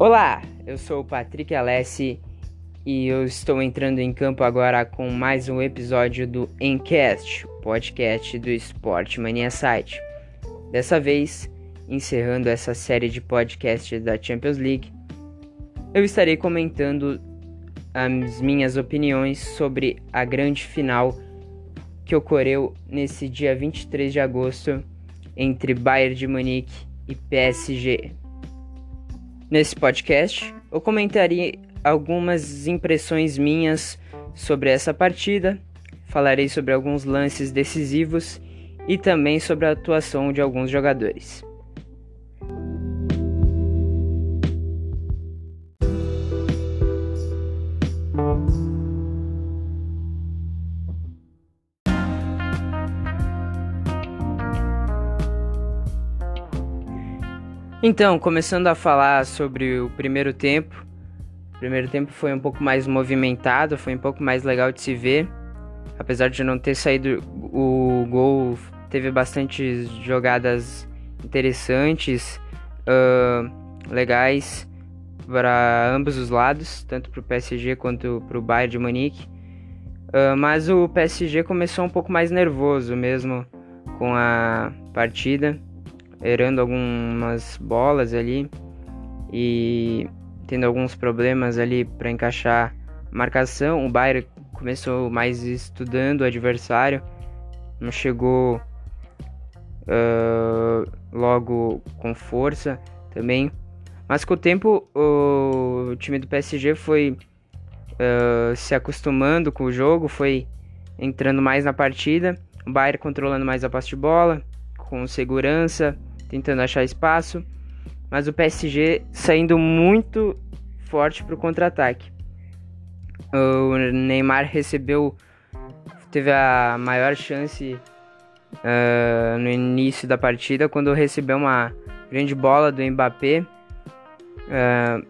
Olá, eu sou o Patrick Alessi e eu estou entrando em campo agora com mais um episódio do Encast, podcast do Sport Mania Site. Dessa vez, encerrando essa série de podcasts da Champions League, eu estarei comentando as minhas opiniões sobre a grande final que ocorreu nesse dia 23 de agosto entre Bayern de Munique e PSG. Nesse podcast, eu comentarei algumas impressões minhas sobre essa partida, falarei sobre alguns lances decisivos e também sobre a atuação de alguns jogadores. Então, começando a falar sobre o primeiro tempo. O primeiro tempo foi um pouco mais movimentado, foi um pouco mais legal de se ver. Apesar de não ter saído o gol, teve bastante jogadas interessantes, uh, legais para ambos os lados, tanto para o PSG quanto para o Bayern de Munique. Uh, mas o PSG começou um pouco mais nervoso mesmo com a partida errando algumas bolas ali e tendo alguns problemas ali para encaixar marcação. O Bayern começou mais estudando o adversário, não chegou uh, logo com força também. Mas com o tempo o time do PSG foi uh, se acostumando com o jogo, foi entrando mais na partida. O Bayern controlando mais a posse de bola, com segurança, tentando achar espaço, mas o PSG saindo muito forte para o contra-ataque. O Neymar recebeu, teve a maior chance uh, no início da partida quando recebeu uma grande bola do Mbappé. Uh,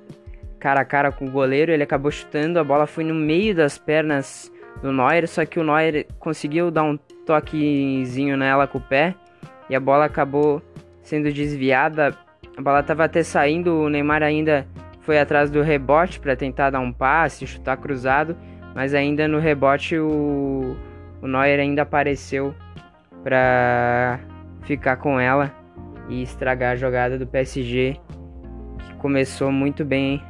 cara a cara com o goleiro, ele acabou chutando, a bola foi no meio das pernas do Neuer, só que o Neuer conseguiu dar um toquezinho nela com o pé e a bola acabou sendo desviada. A bola estava até saindo, o Neymar ainda foi atrás do rebote para tentar dar um passe, chutar cruzado, mas ainda no rebote o, o Neuer ainda apareceu para ficar com ela e estragar a jogada do PSG, que começou muito bem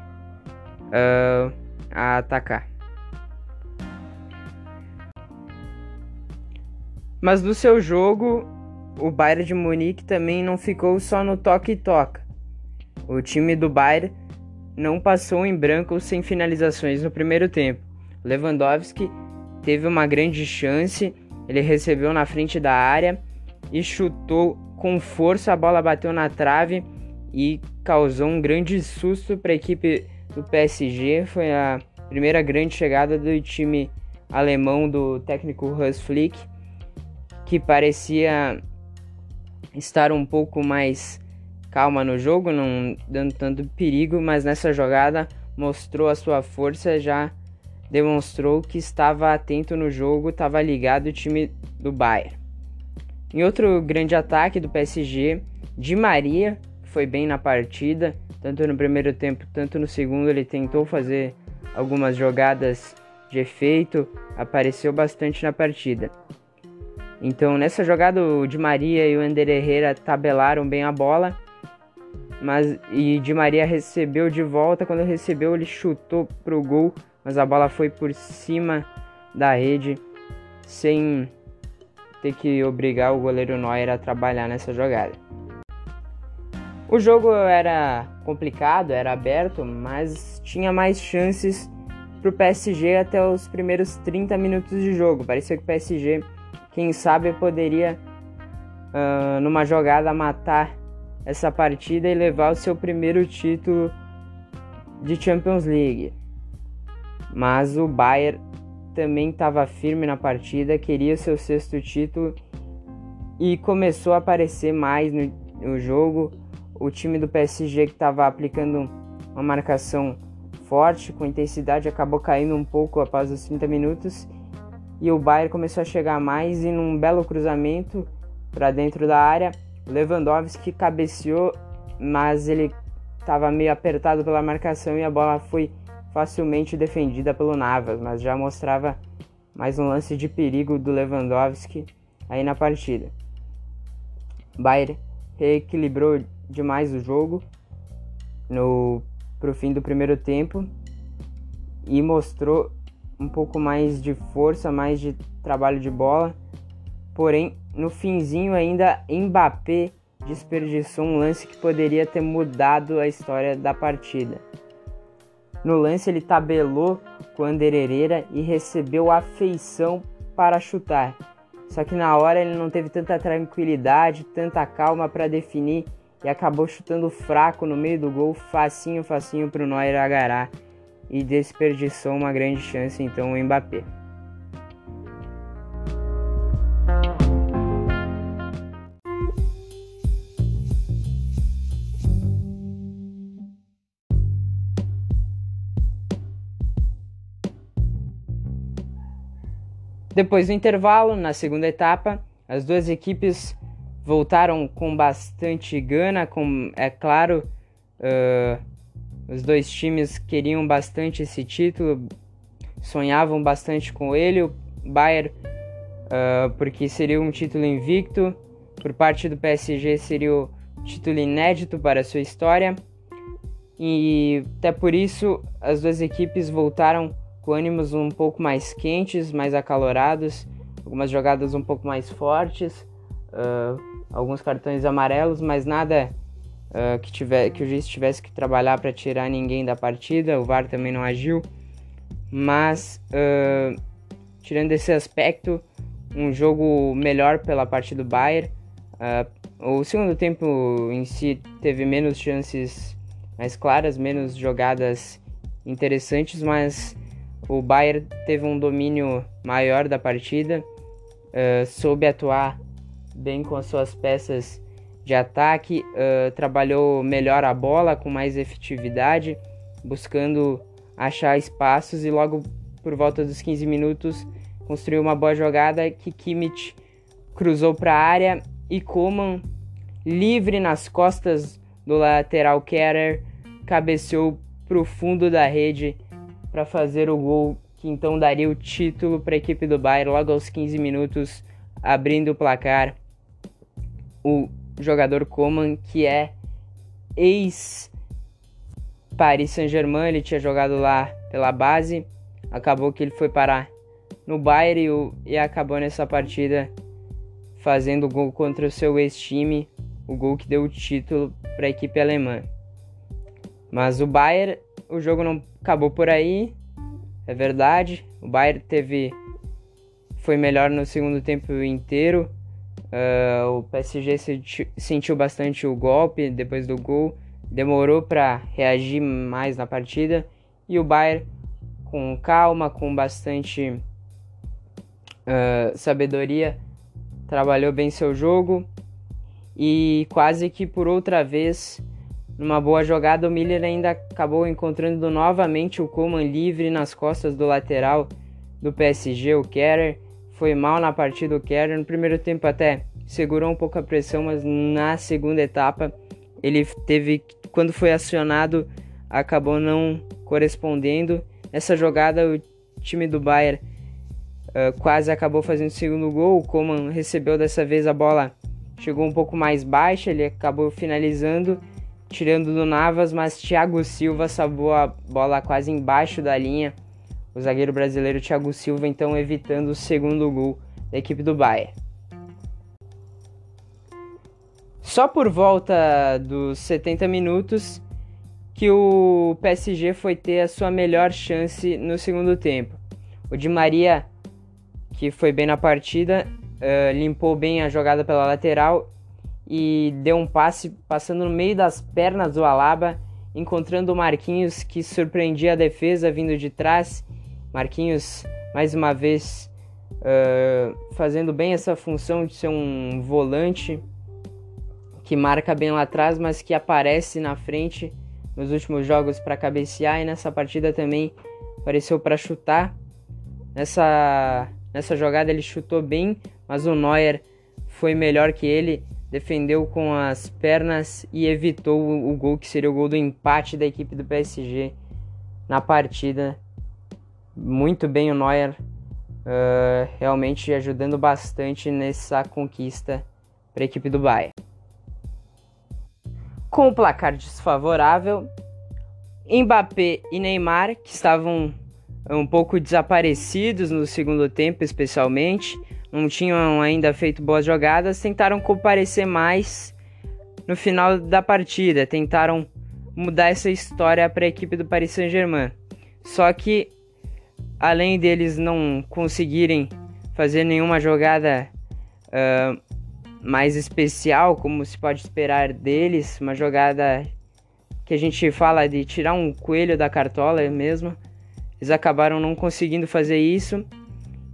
uh, a atacar. Mas no seu jogo, o Bayern de Munique também não ficou só no toque e toca. O time do Bayern não passou em branco sem finalizações no primeiro tempo. Lewandowski teve uma grande chance, ele recebeu na frente da área e chutou com força, a bola bateu na trave e causou um grande susto para a equipe do PSG. Foi a primeira grande chegada do time alemão do técnico Hans Flick, que parecia estar um pouco mais calma no jogo, não dando tanto perigo, mas nessa jogada mostrou a sua força, já demonstrou que estava atento no jogo, estava ligado o time do Bayern. Em outro grande ataque do PSG, Di Maria foi bem na partida, tanto no primeiro tempo, tanto no segundo, ele tentou fazer algumas jogadas de efeito, apareceu bastante na partida. Então nessa jogada o Di Maria e o Ender Herrera tabelaram bem a bola, mas e Di Maria recebeu de volta, quando recebeu ele chutou pro gol, mas a bola foi por cima da rede sem ter que obrigar o goleiro Neuer a trabalhar nessa jogada. O jogo era complicado, era aberto, mas tinha mais chances para o PSG até os primeiros 30 minutos de jogo. Parecia que o PSG quem sabe poderia, uh, numa jogada, matar essa partida e levar o seu primeiro título de Champions League. Mas o Bayern também estava firme na partida, queria seu sexto título e começou a aparecer mais no, no jogo. O time do PSG que estava aplicando uma marcação forte, com intensidade, acabou caindo um pouco após os 30 minutos e o Bayern começou a chegar mais e num belo cruzamento para dentro da área, Lewandowski cabeceou, mas ele estava meio apertado pela marcação e a bola foi facilmente defendida pelo Navas, mas já mostrava mais um lance de perigo do Lewandowski aí na partida. Bayern reequilibrou demais o jogo no pro fim do primeiro tempo e mostrou um pouco mais de força, mais de trabalho de bola. Porém, no finzinho ainda Mbappé desperdiçou um lance que poderia ter mudado a história da partida. No lance ele tabelou com Ander Herrera e recebeu a feição para chutar. Só que na hora ele não teve tanta tranquilidade, tanta calma para definir e acabou chutando fraco no meio do gol, facinho, facinho para o Neuer agarrar e desperdiçou uma grande chance então o Mbappé. Depois do intervalo, na segunda etapa, as duas equipes voltaram com bastante gana, com, é claro, uh, os dois times queriam bastante esse título, sonhavam bastante com ele. O Bayern, uh, porque seria um título invicto, por parte do PSG seria o título inédito para sua história. E até por isso as duas equipes voltaram com ânimos um pouco mais quentes, mais acalorados, algumas jogadas um pouco mais fortes, uh, alguns cartões amarelos, mas nada uh, que, tiver, que o juiz tivesse que trabalhar para tirar ninguém da partida. O VAR também não agiu, mas uh, tirando esse aspecto, um jogo melhor pela parte do Bayern. o segundo tempo em si teve menos chances mais claras, menos jogadas interessantes, mas o Bayern teve um domínio maior da partida, uh, soube atuar bem com as suas peças de ataque, uh, trabalhou melhor a bola com mais efetividade, buscando achar espaços e logo por volta dos 15 minutos construiu uma boa jogada que Kimmich cruzou para a área e Coman, livre nas costas do lateral Kerer, cabeceou para o fundo da rede para fazer o gol que então daria o título para a equipe do Bayern logo aos 15 minutos, abrindo o placar. O jogador Coman, que é ex Paris Saint-Germain, ele tinha jogado lá pela base, acabou que ele foi parar no Bayern e, e acabou nessa partida fazendo gol contra o seu ex-time, o gol que deu o título para a equipe alemã. Mas o Bayern, o jogo não acabou por aí, é verdade. O Bayern teve foi melhor no segundo tempo inteiro. Uh, o PSG sentiu bastante o golpe depois do gol, demorou para reagir mais na partida. E o Bayern com calma, com bastante uh, sabedoria, trabalhou bem seu jogo. E quase que por outra vez numa boa jogada, o Miller ainda acabou encontrando novamente o Coman livre nas costas do lateral do PSG, o Kerrer. Foi mal na partida o Kerrer. No primeiro tempo até segurou um pouco a pressão, mas na segunda etapa ele teve, quando foi acionado, acabou não correspondendo. Nessa jogada o time do Bayern uh, quase acabou fazendo o segundo gol. O Coman recebeu dessa vez a bola, chegou um pouco mais baixa, ele acabou finalizando tirando do Navas, mas Thiago Silva salvou a bola quase embaixo da linha. O zagueiro brasileiro Thiago Silva então evitando o segundo gol da equipe do Bayern. Só por volta dos 70 minutos que o PSG foi ter a sua melhor chance no segundo tempo. O Di Maria, que foi bem na partida, uh, limpou bem a jogada pela lateral e deu um passe passando no meio das pernas do Alaba, encontrando o Marquinhos que surpreendia a defesa vindo de trás. Marquinhos, mais uma vez, uh, fazendo bem essa função de ser um volante que marca bem lá atrás, mas que aparece na frente nos últimos jogos para cabecear e nessa partida também apareceu para chutar. Nessa, nessa jogada ele chutou bem, mas o Neuer foi melhor que ele defendeu com as pernas e evitou o, gol que seria o gol do empate da equipe do PSG na partida. Muito bem o Neuer, uh, realmente ajudando bastante nessa conquista para a equipe do Bayern. Com o placar desfavorável, Mbappé e Neymar, que estavam um pouco desaparecidos no segundo tempo, especialmente, não tinham ainda feito boas jogadas, tentaram comparecer mais no final da partida, tentaram mudar essa história para a equipe do Paris Saint-Germain. Só que além deles não conseguirem fazer nenhuma jogada uh, mais especial, como se pode esperar deles, uma jogada que a gente fala de tirar um coelho da cartola mesmo, eles acabaram não conseguindo fazer isso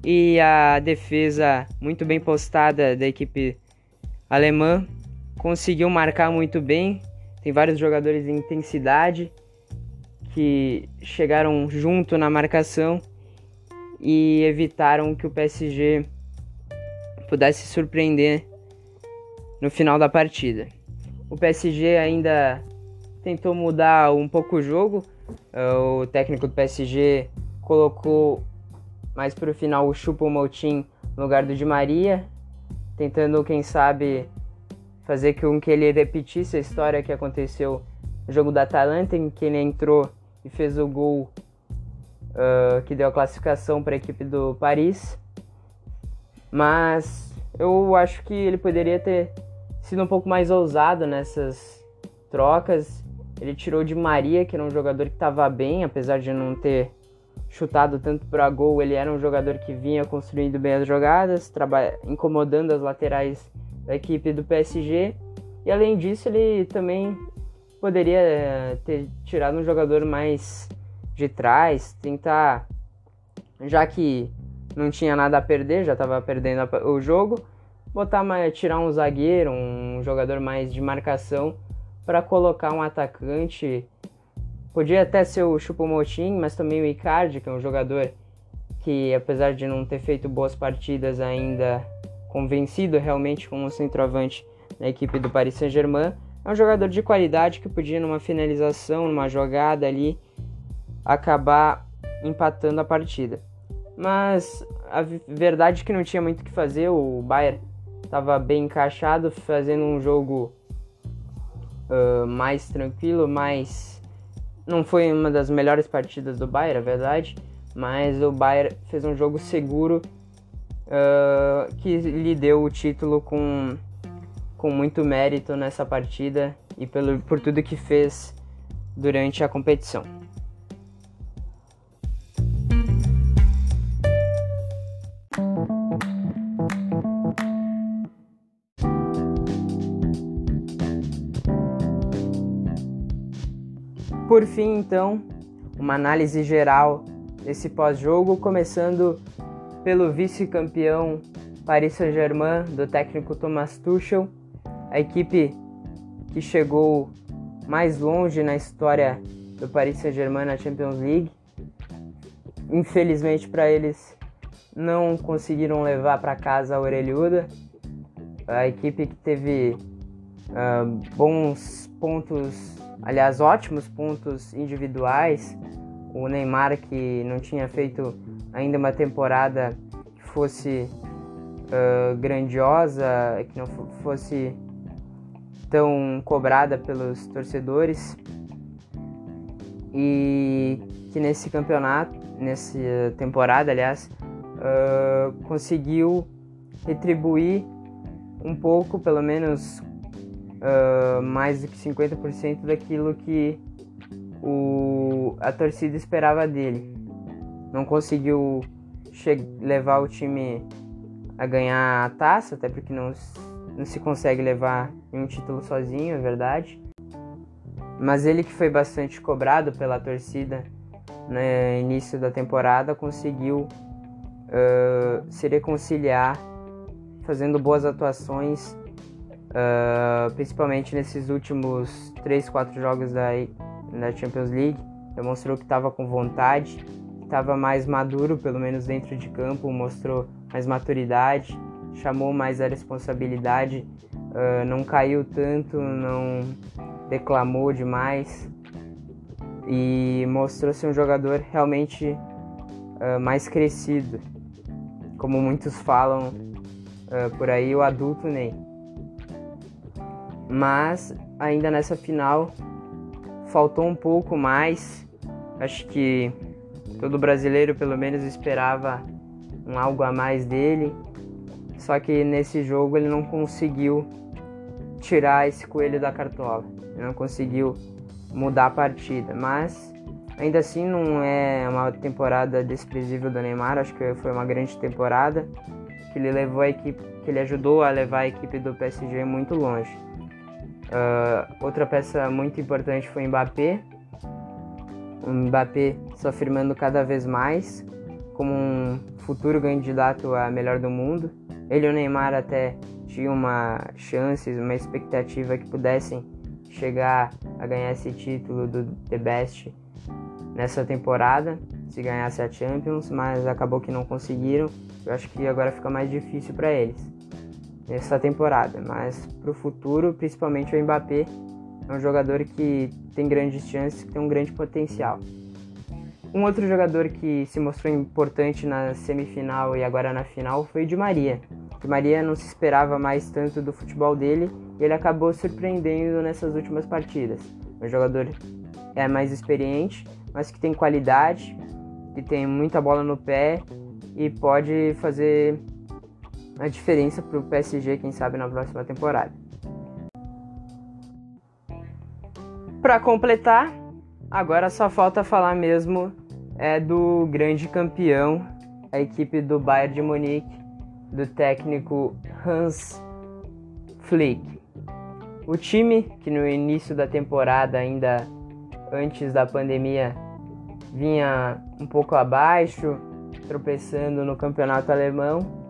e a defesa muito bem postada da equipe alemã conseguiu marcar muito bem. Tem vários jogadores de intensidade que chegaram junto na marcação e evitaram que o PSG pudesse surpreender no final da partida. O PSG ainda tentou mudar um pouco o jogo. O técnico do PSG colocou mas para o final o Choupo-Moting no lugar do Di Maria, tentando, quem sabe, fazer com que ele repetisse a história que aconteceu no jogo da Atalanta, em que ele entrou e fez o gol uh, que deu a classificação para a equipe do Paris. Mas eu acho que ele poderia ter sido um pouco mais ousado nessas trocas. Ele tirou de Maria, que era um jogador que estava bem, apesar de não ter chutado tanto para gol, ele era um jogador que vinha construindo bem as jogadas, incomodando as laterais da equipe do PSG. E além disso, ele também poderia eh, ter tirado um jogador mais de trás, tentar, já que não tinha nada a perder, já estava perdendo o jogo, botar tirar um zagueiro, um jogador mais de marcação para colocar um atacante. Podia até ser o Chupomotin, mas também o Icardi, que é um jogador que, apesar de não ter feito boas partidas ainda, convencido realmente como centroavante na equipe do Paris Saint-Germain, é um jogador de qualidade que podia, numa finalização, numa jogada ali, acabar empatando a partida. Mas a verdade é que não tinha muito o que fazer, o Bayern estava bem encaixado, fazendo um jogo uh, mais tranquilo, mais não foi uma das melhores partidas do Bayern, é verdade, mas o Bayern fez um jogo seguro uh, que lhe deu o título com, com muito mérito nessa partida e pelo, por tudo que fez durante a competição. Por fim, então, uma análise geral desse pós-jogo, começando pelo vice-campeão Paris Saint-Germain do técnico Thomas Tuchel, a equipe que chegou mais longe na história do Paris Saint-Germain na Champions League. Infelizmente para eles não conseguiram levar para casa a orelhuda. A equipe que teve uh, bons pontos aliás, ótimos pontos individuais. O Neymar, que não tinha feito ainda uma temporada que fosse uh, grandiosa, que não fosse tão cobrada pelos torcedores. E que nesse campeonato, nessa temporada, aliás, uh, conseguiu retribuir um pouco, pelo menos uh, mais do que 50% daquilo que o, a torcida esperava dele. Não conseguiu levar o time a ganhar a taça, até porque não, não se consegue levar um título sozinho, é verdade. Mas ele que foi bastante cobrado pela torcida no início da temporada conseguiu uh, se reconciliar fazendo boas atuações uh, principalmente nesses últimos 3, 4 jogos da, da Champions League. Demonstrou que estava com vontade, estava mais maduro, pelo menos dentro de campo, mostrou mais maturidade, chamou mais a responsabilidade uh, não caiu tanto, não declamou demais e mostrou ser um jogador realmente uh, mais crescido, como muitos falam por aí, o adulto Ney. Mas ainda nessa final faltou um pouco mais. Acho que todo brasileiro pelo menos esperava um algo a mais dele. Só que nesse jogo ele não conseguiu tirar esse coelho da cartola. Ele não conseguiu mudar a partida, mas ainda assim não é uma temporada desprezível do Neymar, acho que foi uma grande temporada que ele levou a equipe, que ele ajudou a levar a equipe do PSG muito longe. Uh, outra peça muito importante foi o Mbappé. O Mbappé se afirmando cada vez mais como um futuro candidato a melhor do mundo. Ele e o Neymar até tinham uma chance, uma expectativa que pudessem chegar a ganhar esse título do The Best nessa temporada, se ganhasse a Champions, mas acabou que não conseguiram. Eu acho que agora fica mais difícil para eles nessa temporada, mas para o futuro, principalmente o Mbappé, é um jogador que tem grandes chances, que tem um grande potencial. Um outro jogador que se mostrou importante na semifinal e agora na final foi o Di Maria. Di Maria não se esperava mais tanto do futebol dele e ele acabou surpreendendo nessas últimas partidas. Um jogador é mais experiente, mas que tem qualidade, que tem muita bola no pé e pode fazer a diferença para o PSG, quem sabe, na próxima temporada. Para completar, agora só falta falar mesmo é do grande campeão, a equipe do Bayern de Munique, do técnico Hans Flick. O time, que no início da temporada, ainda antes da pandemia, vinha um pouco abaixo, tropeçando no campeonato alemão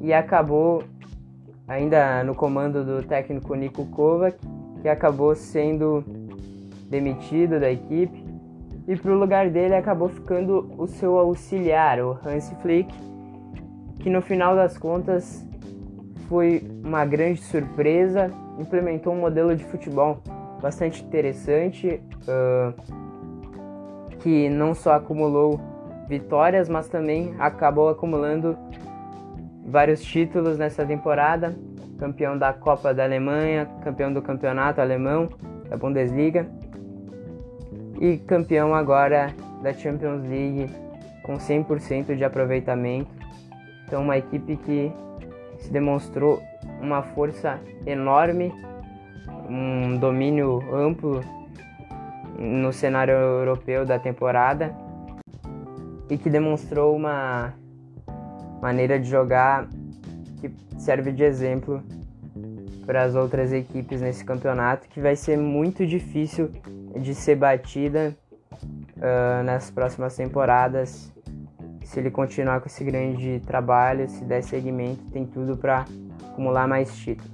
e acabou ainda no comando do técnico Niko Kovac, que acabou sendo demitido da equipe. E para o lugar dele acabou ficando o seu auxiliar, o Hans Flick, que no final das contas foi uma grande surpresa, implementou um modelo de futebol bastante interessante, uh, que não só acumulou vitórias, mas também acabou acumulando vários títulos nessa temporada, campeão da Copa da Alemanha, campeão do campeonato alemão, da Bundesliga e campeão agora da Champions League com 100% de aproveitamento. Então uma equipe que se demonstrou uma força enorme, um domínio amplo no cenário europeu da temporada e que demonstrou uma maneira de jogar que serve de exemplo para as outras equipes nesse campeonato, que vai ser muito difícil de ser batida uh, nas próximas temporadas. Se ele continuar com esse grande trabalho, se der seguimento, tem tudo para acumular mais títulos.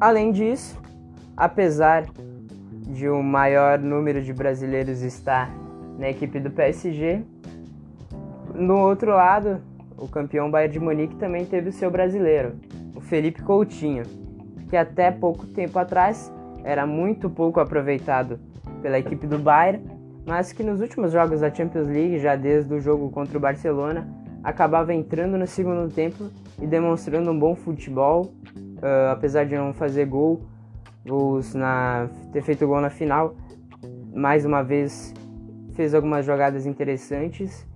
Além disso, apesar de o um maior número de brasileiros estar na equipe do PSG, no outro lado, o campeão Bayern de Munique também teve o seu brasileiro, o Felipe Coutinho, que até pouco tempo atrás era muito pouco aproveitado pela equipe do Bayern, mas que nos últimos jogos da Champions League, já desde o jogo contra o Barcelona, acabava entrando no segundo tempo e demonstrando um bom futebol, uh, apesar de não fazer gol, gols na ter feito gol na final, mais uma vez fez algumas jogadas interessantes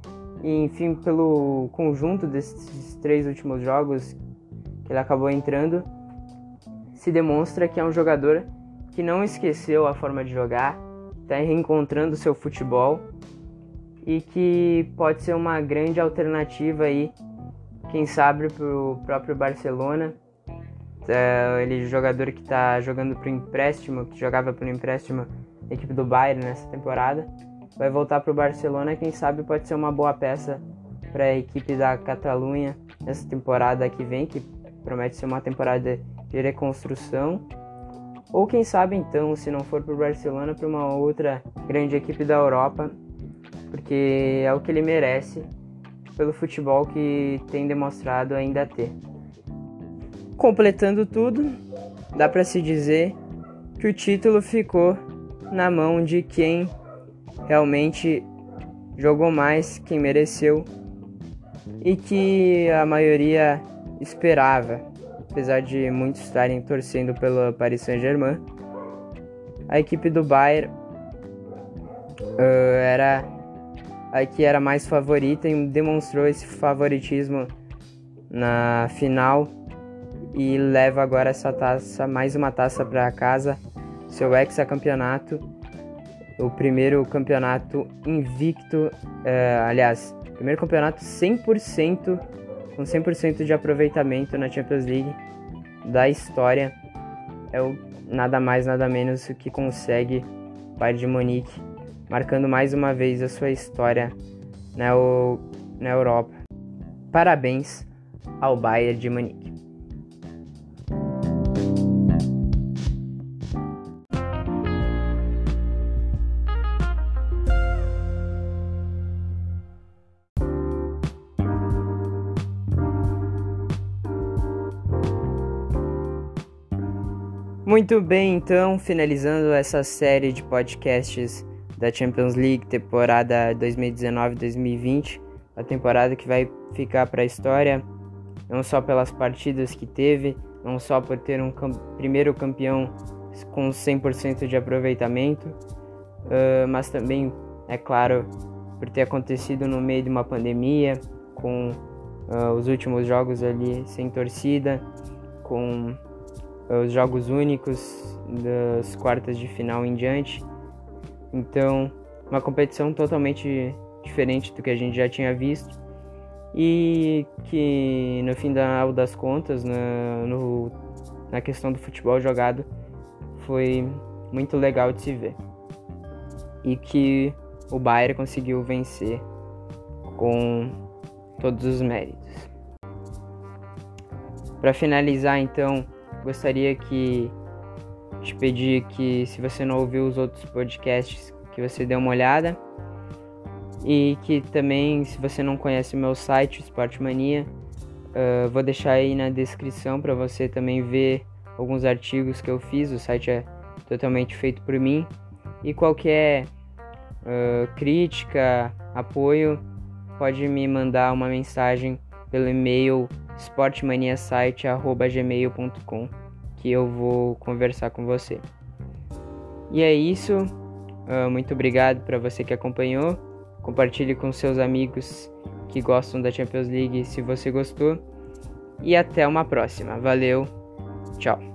e enfim, pelo conjunto desses três últimos jogos que ele acabou entrando, se demonstra que é um jogador que não esqueceu a forma de jogar, está reencontrando seu futebol e que pode ser uma grande alternativa aí, quem sabe para o próprio Barcelona. É, ele é jogador que está jogando para empréstimo, que jogava para empréstimo na equipe do Bayern nessa temporada vai voltar para o Barcelona. Quem sabe pode ser uma boa peça para a equipe da Catalunha nessa temporada que vem, que promete ser uma temporada de reconstrução. Ou quem sabe então, se não for para o Barcelona, para uma outra grande equipe da Europa, porque é o que ele merece pelo futebol que tem demonstrado ainda ter. completando tudo, dá para se dizer que o título ficou na mão de quem realmente jogou mais, quem mereceu e que a maioria esperava, apesar de muitos estarem torcendo pelo Paris Saint-Germain. A equipe do Bayern uh, era a que era mais favorita e demonstrou esse favoritismo na final e leva agora essa taça, mais uma taça para casa, seu hexacampeonato, o primeiro campeonato invicto, uh, aliás, primeiro campeonato 100% com 100% de aproveitamento na Champions League da história. É o nada mais nada menos que consegue o Bayern de Munique, marcando mais uma vez a sua história na, na Europa. Parabéns ao Bayern de Munique. Muito bem, então, finalizando essa série de podcasts da Champions League temporada 2019-2020, a temporada que vai ficar para a história, não só pelas partidas que teve, não só por ter um cam primeiro campeão com 100% de aproveitamento, uh, mas também, é claro, por ter acontecido no meio de uma pandemia, com uh, os últimos jogos ali sem torcida, com os jogos únicos das quartas de final em diante. Então, uma competição totalmente diferente do que a gente já tinha visto e que no final das contas, na, no, na questão do futebol jogado, foi muito legal de se ver. E que o Bayern conseguiu vencer com todos os méritos. Para finalizar, então, gostaria que te pedir que se você não ouviu os outros podcasts, que você dê uma olhada. E que também, se você não conhece meu site, Sportmania, uh, vou deixar aí na descrição para você também ver alguns artigos que eu fiz. O site é totalmente feito por mim. E qualquer uh, crítica, apoio, pode me mandar uma mensagem pelo e-mail sportmaniasite.gmail.com que eu vou conversar com você. E é isso. Uh, muito obrigado para você que acompanhou. Compartilhe com seus amigos que gostam da Champions League se você gostou. E até uma próxima. Valeu. Tchau.